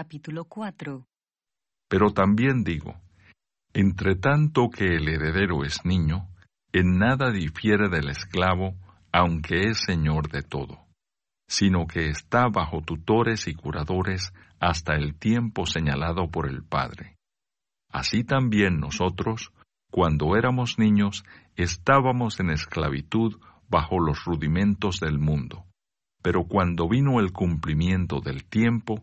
capítulo 4. Pero también digo, entre tanto que el heredero es niño, en nada difiere del esclavo, aunque es señor de todo, sino que está bajo tutores y curadores hasta el tiempo señalado por el Padre. Así también nosotros, cuando éramos niños, estábamos en esclavitud bajo los rudimentos del mundo. Pero cuando vino el cumplimiento del tiempo,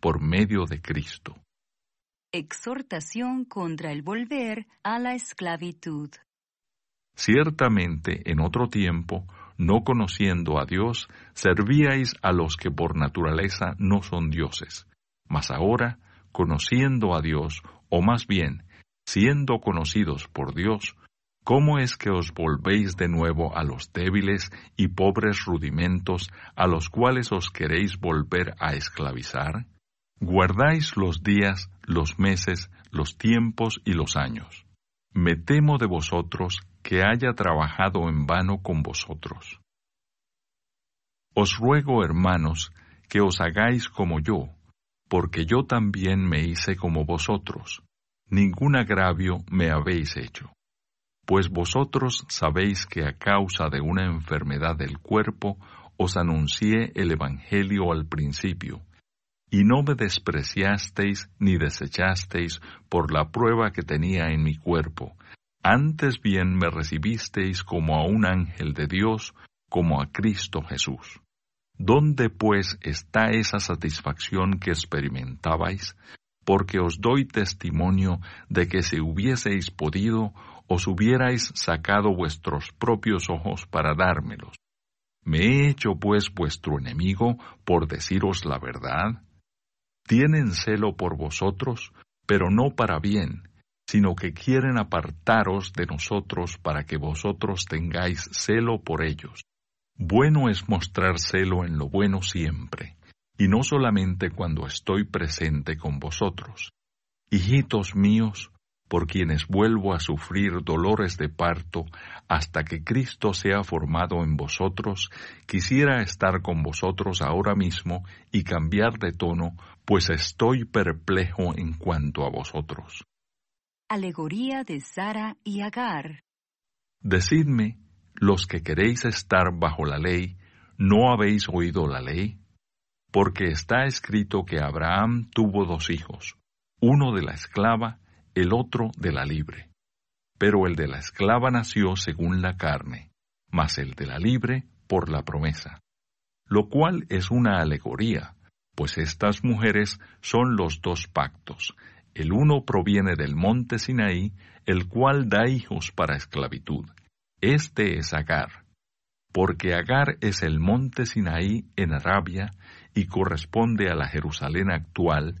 por medio de Cristo. Exhortación contra el volver a la esclavitud. Ciertamente, en otro tiempo, no conociendo a Dios, servíais a los que por naturaleza no son dioses. Mas ahora, conociendo a Dios, o más bien, siendo conocidos por Dios, ¿cómo es que os volvéis de nuevo a los débiles y pobres rudimentos a los cuales os queréis volver a esclavizar? Guardáis los días, los meses, los tiempos y los años. Me temo de vosotros que haya trabajado en vano con vosotros. Os ruego, hermanos, que os hagáis como yo, porque yo también me hice como vosotros. Ningún agravio me habéis hecho. Pues vosotros sabéis que a causa de una enfermedad del cuerpo os anuncié el Evangelio al principio, y no me despreciasteis ni desechasteis por la prueba que tenía en mi cuerpo, antes bien me recibisteis como a un ángel de Dios, como a Cristo Jesús. ¿Dónde pues está esa satisfacción que experimentabais? Porque os doy testimonio de que si hubieseis podido, os hubierais sacado vuestros propios ojos para dármelos. ¿Me he hecho pues vuestro enemigo por deciros la verdad? Tienen celo por vosotros, pero no para bien, sino que quieren apartaros de nosotros para que vosotros tengáis celo por ellos. Bueno es mostrar celo en lo bueno siempre, y no solamente cuando estoy presente con vosotros. Hijitos míos, por quienes vuelvo a sufrir dolores de parto hasta que Cristo sea formado en vosotros, quisiera estar con vosotros ahora mismo y cambiar de tono, pues estoy perplejo en cuanto a vosotros. Alegoría de Sara y Agar. Decidme, los que queréis estar bajo la ley, ¿no habéis oído la ley? Porque está escrito que Abraham tuvo dos hijos, uno de la esclava, el otro de la libre. Pero el de la esclava nació según la carne, mas el de la libre por la promesa. Lo cual es una alegoría, pues estas mujeres son los dos pactos. El uno proviene del monte Sinaí, el cual da hijos para esclavitud, este es Agar, porque Agar es el monte Sinaí en Arabia y corresponde a la Jerusalén actual,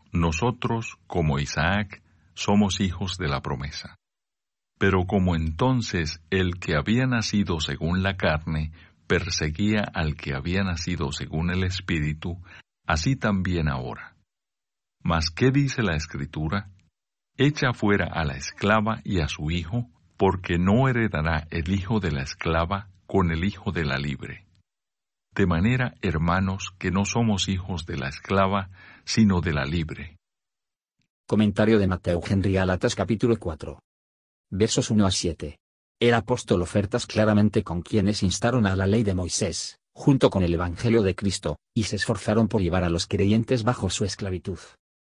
nosotros, como Isaac, somos hijos de la promesa. Pero como entonces el que había nacido según la carne perseguía al que había nacido según el Espíritu, así también ahora. Mas, ¿qué dice la Escritura? Echa fuera a la esclava y a su hijo, porque no heredará el hijo de la esclava con el hijo de la libre. De manera, hermanos, que no somos hijos de la esclava, sino de la libre. Comentario de Mateo Henry Alatas capítulo 4. Versos 1 a 7. El apóstol ofertas claramente con quienes instaron a la ley de Moisés, junto con el Evangelio de Cristo, y se esforzaron por llevar a los creyentes bajo su esclavitud.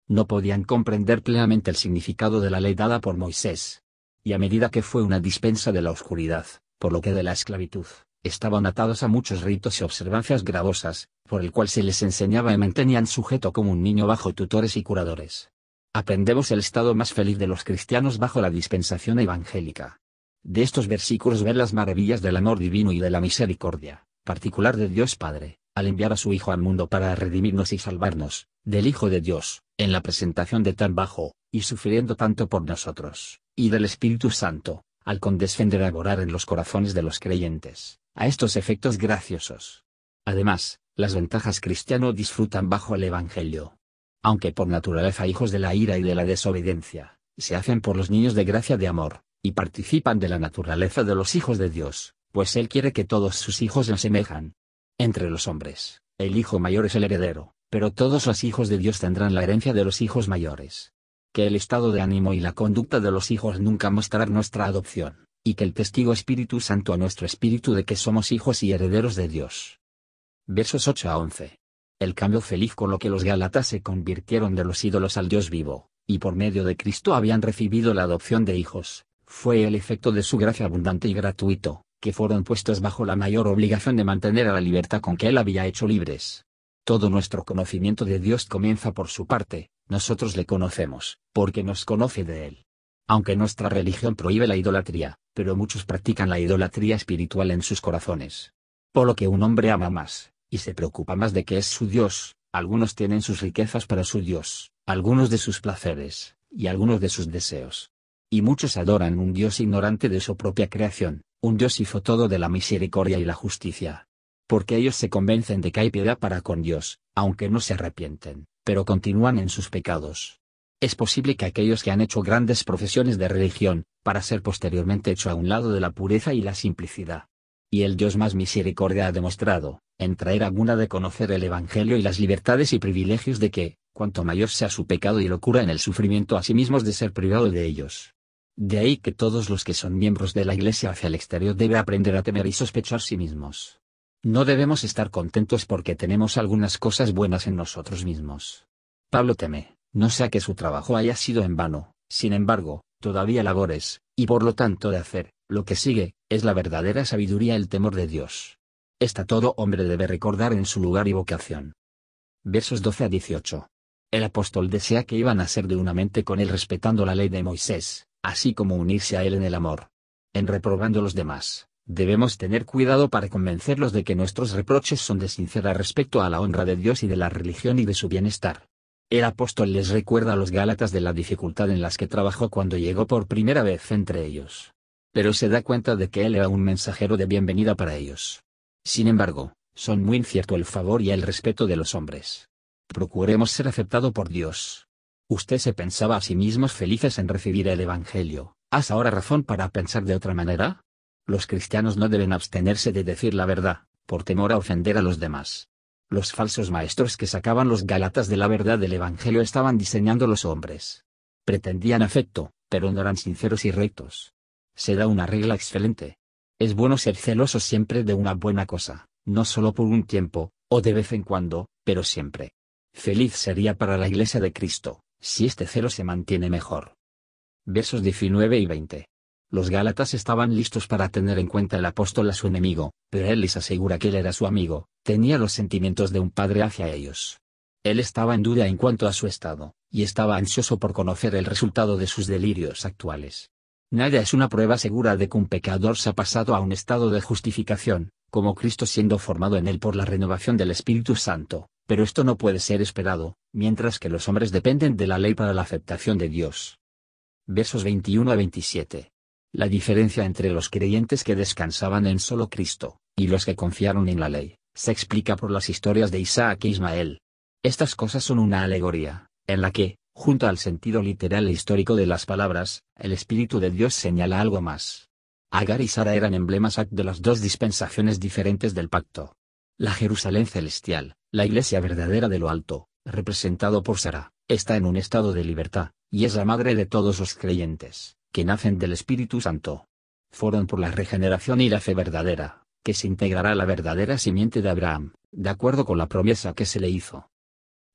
No podían comprender plenamente el significado de la ley dada por Moisés. Y a medida que fue una dispensa de la oscuridad, por lo que de la esclavitud, estaban atados a muchos ritos y observancias gravosas, por el cual se les enseñaba y mantenían sujeto como un niño bajo tutores y curadores. Aprendemos el estado más feliz de los cristianos bajo la dispensación evangélica. De estos versículos ver las maravillas del amor divino y de la misericordia, particular de Dios Padre, al enviar a su Hijo al mundo para redimirnos y salvarnos, del Hijo de Dios, en la presentación de tan bajo, y sufriendo tanto por nosotros, y del Espíritu Santo, al condescender a morar en los corazones de los creyentes, a estos efectos graciosos. Además, las ventajas cristiano disfrutan bajo el Evangelio. Aunque por naturaleza hijos de la ira y de la desobediencia, se hacen por los niños de gracia de amor, y participan de la naturaleza de los hijos de Dios, pues Él quiere que todos sus hijos le asemejan. Entre los hombres, el hijo mayor es el heredero, pero todos los hijos de Dios tendrán la herencia de los hijos mayores. Que el estado de ánimo y la conducta de los hijos nunca mostrarán nuestra adopción, y que el testigo Espíritu Santo a nuestro espíritu de que somos hijos y herederos de Dios. Versos 8 a 11. El cambio feliz con lo que los Gálatas se convirtieron de los ídolos al Dios vivo, y por medio de Cristo habían recibido la adopción de hijos, fue el efecto de su gracia abundante y gratuito, que fueron puestos bajo la mayor obligación de mantener a la libertad con que Él había hecho libres. Todo nuestro conocimiento de Dios comienza por su parte, nosotros le conocemos, porque nos conoce de Él. Aunque nuestra religión prohíbe la idolatría, pero muchos practican la idolatría espiritual en sus corazones. Por lo que un hombre ama más, y se preocupa más de que es su Dios, algunos tienen sus riquezas para su Dios, algunos de sus placeres, y algunos de sus deseos, y muchos adoran un Dios ignorante de su propia creación, un Dios hizo todo de la misericordia y la justicia. Porque ellos se convencen de que hay piedad para con Dios, aunque no se arrepienten, pero continúan en sus pecados. Es posible que aquellos que han hecho grandes profesiones de religión, para ser posteriormente hecho a un lado de la pureza y la simplicidad. Y el Dios más misericordia ha demostrado, en traer alguna de conocer el Evangelio y las libertades y privilegios de que, cuanto mayor sea su pecado y locura en el sufrimiento a sí mismos de ser privado de ellos, de ahí que todos los que son miembros de la Iglesia hacia el exterior deben aprender a temer y sospechar sí mismos. No debemos estar contentos porque tenemos algunas cosas buenas en nosotros mismos. Pablo teme, no sea que su trabajo haya sido en vano, sin embargo, todavía labores, y por lo tanto de hacer, lo que sigue, es la verdadera sabiduría el temor de Dios. Esta todo hombre debe recordar en su lugar y vocación. Versos 12 a 18. El apóstol desea que iban a ser de una mente con él respetando la ley de Moisés, así como unirse a Él en el amor. En reprobando los demás, debemos tener cuidado para convencerlos de que nuestros reproches son de sincera respecto a la honra de Dios y de la religión y de su bienestar. El apóstol les recuerda a los Gálatas de la dificultad en las que trabajó cuando llegó por primera vez entre ellos. Pero se da cuenta de que él era un mensajero de bienvenida para ellos. Sin embargo, son muy incierto el favor y el respeto de los hombres. Procuremos ser aceptado por Dios, Usted se pensaba a sí mismos felices en recibir el Evangelio, ¿has ahora razón para pensar de otra manera? Los cristianos no deben abstenerse de decir la verdad, por temor a ofender a los demás. Los falsos maestros que sacaban los galatas de la verdad del Evangelio estaban diseñando los hombres. Pretendían afecto, pero no eran sinceros y rectos. Se da una regla excelente. Es bueno ser celoso siempre de una buena cosa, no solo por un tiempo, o de vez en cuando, pero siempre. Feliz sería para la Iglesia de Cristo, si este celo se mantiene mejor. Versos 19 y 20. Los Gálatas estaban listos para tener en cuenta el apóstol a su enemigo, pero él les asegura que él era su amigo, tenía los sentimientos de un padre hacia ellos. Él estaba en duda en cuanto a su estado, y estaba ansioso por conocer el resultado de sus delirios actuales. Nada es una prueba segura de que un pecador se ha pasado a un estado de justificación, como Cristo siendo formado en él por la renovación del Espíritu Santo, pero esto no puede ser esperado, mientras que los hombres dependen de la ley para la aceptación de Dios. Versos 21 a 27. La diferencia entre los creyentes que descansaban en solo Cristo, y los que confiaron en la ley, se explica por las historias de Isaac e Ismael. Estas cosas son una alegoría, en la que, junto al sentido literal e histórico de las palabras, el Espíritu de Dios señala algo más. Agar y Sara eran emblemas de las dos dispensaciones diferentes del pacto. La Jerusalén celestial, la iglesia verdadera de lo alto, representado por Sara, está en un estado de libertad, y es la madre de todos los creyentes, que nacen del Espíritu Santo. Fueron por la regeneración y la fe verdadera, que se integrará la verdadera simiente de Abraham, de acuerdo con la promesa que se le hizo.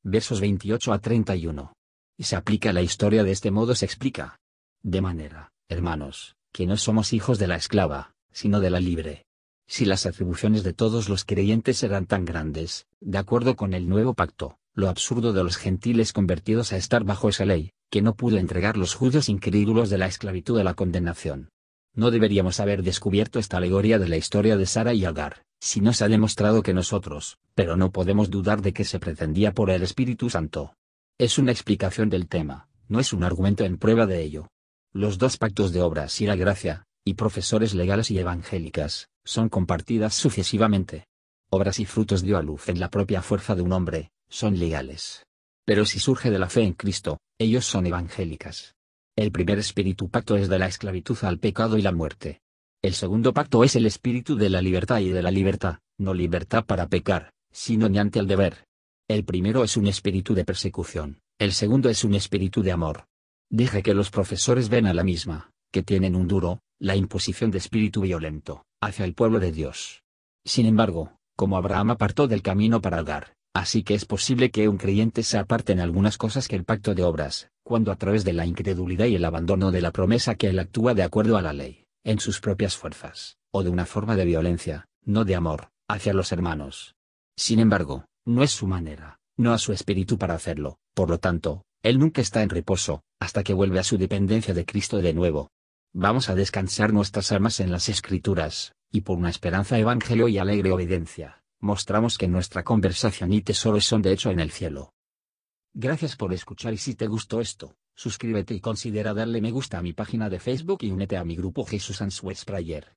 Versos 28 a 31. y se aplica la historia de este modo se explica. De manera, hermanos, que no somos hijos de la esclava, sino de la libre. Si las atribuciones de todos los creyentes eran tan grandes, de acuerdo con el nuevo pacto, lo absurdo de los gentiles convertidos a estar bajo esa ley, que no pudo entregar los judíos incrédulos de la esclavitud a la condenación. No deberíamos haber descubierto esta alegoría de la historia de Sara y Agar, si no se ha demostrado que nosotros, pero no podemos dudar de que se pretendía por el Espíritu Santo. Es una explicación del tema, no es un argumento en prueba de ello. Los dos pactos de obras y la gracia, y profesores legales y evangélicas, son compartidas sucesivamente. Obras y frutos dio a luz en la propia fuerza de un hombre, son legales. Pero si surge de la fe en Cristo, ellos son evangélicas. El primer espíritu pacto es de la esclavitud al pecado y la muerte. El segundo pacto es el espíritu de la libertad y de la libertad, no libertad para pecar, sino ante el deber. El primero es un espíritu de persecución, el segundo es un espíritu de amor. Dije que los profesores ven a la misma, que tienen un duro, la imposición de espíritu violento, hacia el pueblo de Dios. Sin embargo, como Abraham apartó del camino para Agar, así que es posible que un creyente se aparte en algunas cosas que el pacto de obras, cuando a través de la incredulidad y el abandono de la promesa que él actúa de acuerdo a la ley, en sus propias fuerzas, o de una forma de violencia, no de amor, hacia los hermanos. Sin embargo, no es su manera, no a su espíritu para hacerlo, por lo tanto, él nunca está en reposo, hasta que vuelve a su dependencia de Cristo de nuevo. Vamos a descansar nuestras almas en las Escrituras, y por una esperanza evangelio y alegre obediencia, mostramos que nuestra conversación y tesoros son de hecho en el cielo. Gracias por escuchar y si te gustó esto, suscríbete y considera darle me gusta a mi página de Facebook y únete a mi grupo Jesús Answers Prayer.